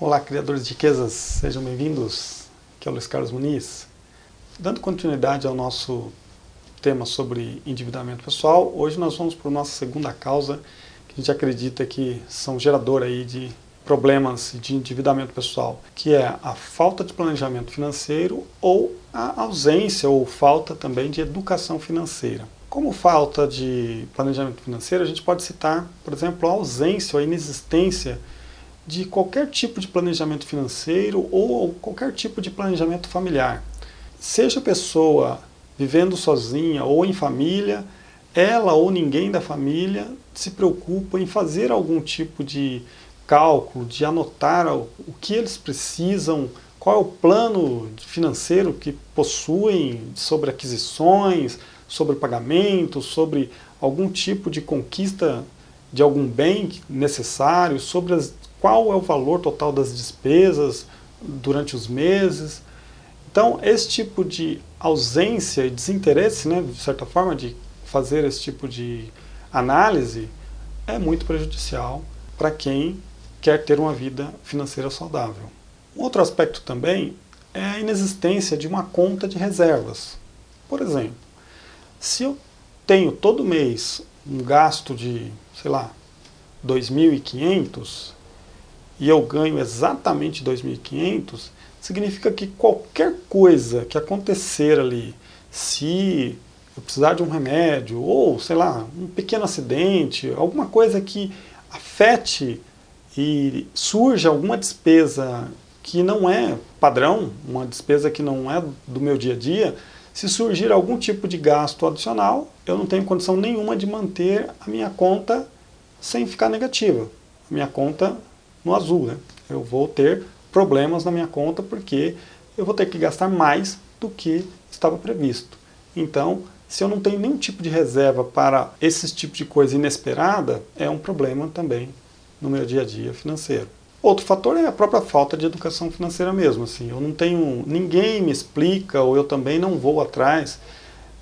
Olá, criadores de riquezas, sejam bem-vindos. Aqui é o Luiz Carlos Muniz. Dando continuidade ao nosso tema sobre endividamento pessoal, hoje nós vamos para a nossa segunda causa, que a gente acredita que são gerador aí de problemas de endividamento pessoal, que é a falta de planejamento financeiro ou a ausência ou falta também de educação financeira. Como falta de planejamento financeiro, a gente pode citar, por exemplo, a ausência ou a inexistência de qualquer tipo de planejamento financeiro ou qualquer tipo de planejamento familiar. Seja a pessoa vivendo sozinha ou em família, ela ou ninguém da família se preocupa em fazer algum tipo de cálculo, de anotar o que eles precisam, qual é o plano financeiro que possuem sobre aquisições, sobre pagamento, sobre algum tipo de conquista de algum bem necessário, sobre as, qual é o valor total das despesas durante os meses. Então, esse tipo de ausência e desinteresse, né, de certa forma, de fazer esse tipo de análise é muito prejudicial para quem quer ter uma vida financeira saudável. Um outro aspecto também é a inexistência de uma conta de reservas. Por exemplo, se eu tenho todo mês um gasto de, sei lá, 2.500 e eu ganho exatamente 2.500, significa que qualquer coisa que acontecer ali, se eu precisar de um remédio ou, sei lá, um pequeno acidente, alguma coisa que afete e surja alguma despesa que não é padrão, uma despesa que não é do meu dia a dia, se surgir algum tipo de gasto adicional, eu não tenho condição nenhuma de manter a minha conta sem ficar negativa. A minha conta no azul, né? Eu vou ter problemas na minha conta porque eu vou ter que gastar mais do que estava previsto. Então, se eu não tenho nenhum tipo de reserva para esse tipo de coisa inesperada, é um problema também no meu dia a dia financeiro. Outro fator é a própria falta de educação financeira mesmo. Assim, eu não tenho, ninguém me explica ou eu também não vou atrás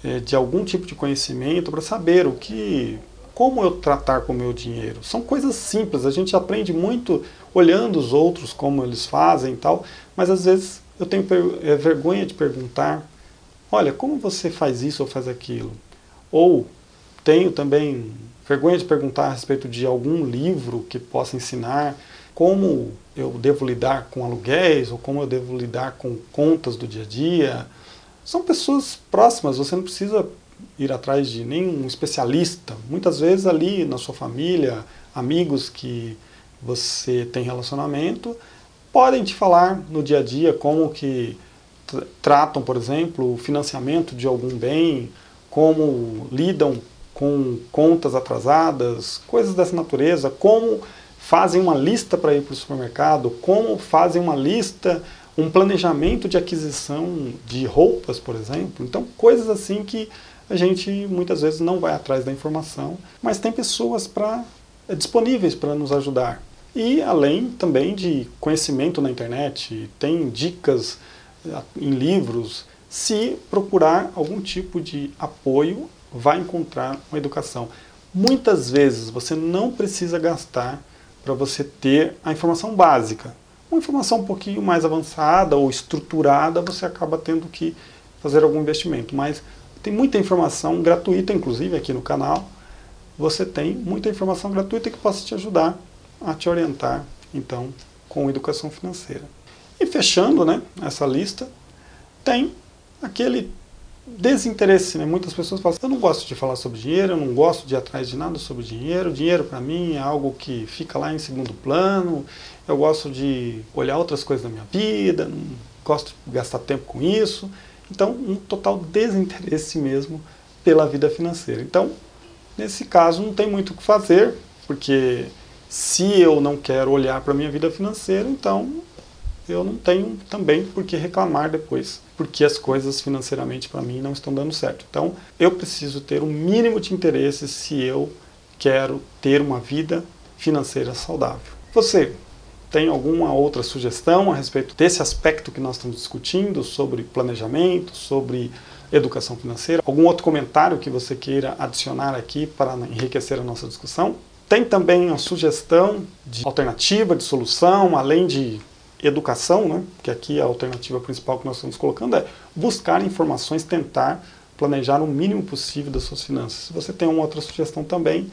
é, de algum tipo de conhecimento para saber o que, como eu tratar com o meu dinheiro. São coisas simples. A gente aprende muito olhando os outros como eles fazem e tal, mas às vezes eu tenho é, vergonha de perguntar. Olha, como você faz isso ou faz aquilo? Ou tenho também vergonha de perguntar a respeito de algum livro que possa ensinar como eu devo lidar com aluguéis ou como eu devo lidar com contas do dia a dia. São pessoas próximas, você não precisa ir atrás de nenhum especialista. Muitas vezes ali na sua família, amigos que você tem relacionamento, podem te falar no dia a dia como que tratam, por exemplo, o financiamento de algum bem, como lidam com contas atrasadas, coisas dessa natureza, como fazem uma lista para ir para o supermercado, como fazem uma lista, um planejamento de aquisição de roupas, por exemplo. Então, coisas assim que a gente muitas vezes não vai atrás da informação, mas tem pessoas para é, disponíveis para nos ajudar. E além também de conhecimento na internet, tem dicas em livros. Se procurar algum tipo de apoio, vai encontrar uma educação. Muitas vezes você não precisa gastar para você ter a informação básica. Uma informação um pouquinho mais avançada ou estruturada, você acaba tendo que fazer algum investimento. Mas tem muita informação gratuita, inclusive aqui no canal. Você tem muita informação gratuita que possa te ajudar a te orientar, então, com educação financeira. E fechando né, essa lista, tem aquele desinteresse, né? Muitas pessoas falam, eu não gosto de falar sobre dinheiro, eu não gosto de ir atrás de nada sobre dinheiro, dinheiro para mim é algo que fica lá em segundo plano, eu gosto de olhar outras coisas da minha vida, não gosto de gastar tempo com isso. Então, um total desinteresse mesmo pela vida financeira. Então, nesse caso, não tem muito o que fazer, porque se eu não quero olhar para a minha vida financeira, então eu não tenho também por que reclamar depois, porque as coisas financeiramente para mim não estão dando certo. Então, eu preciso ter um mínimo de interesse se eu quero ter uma vida financeira saudável. Você tem alguma outra sugestão a respeito desse aspecto que nós estamos discutindo sobre planejamento, sobre educação financeira? Algum outro comentário que você queira adicionar aqui para enriquecer a nossa discussão? Tem também a sugestão de alternativa, de solução, além de educação, né? que aqui a alternativa principal que nós estamos colocando é buscar informações, tentar planejar o mínimo possível das suas finanças. Se você tem uma outra sugestão também,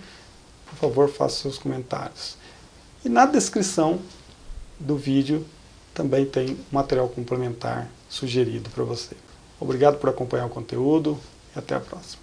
por favor, faça seus comentários. E na descrição do vídeo também tem material complementar sugerido para você. Obrigado por acompanhar o conteúdo e até a próxima.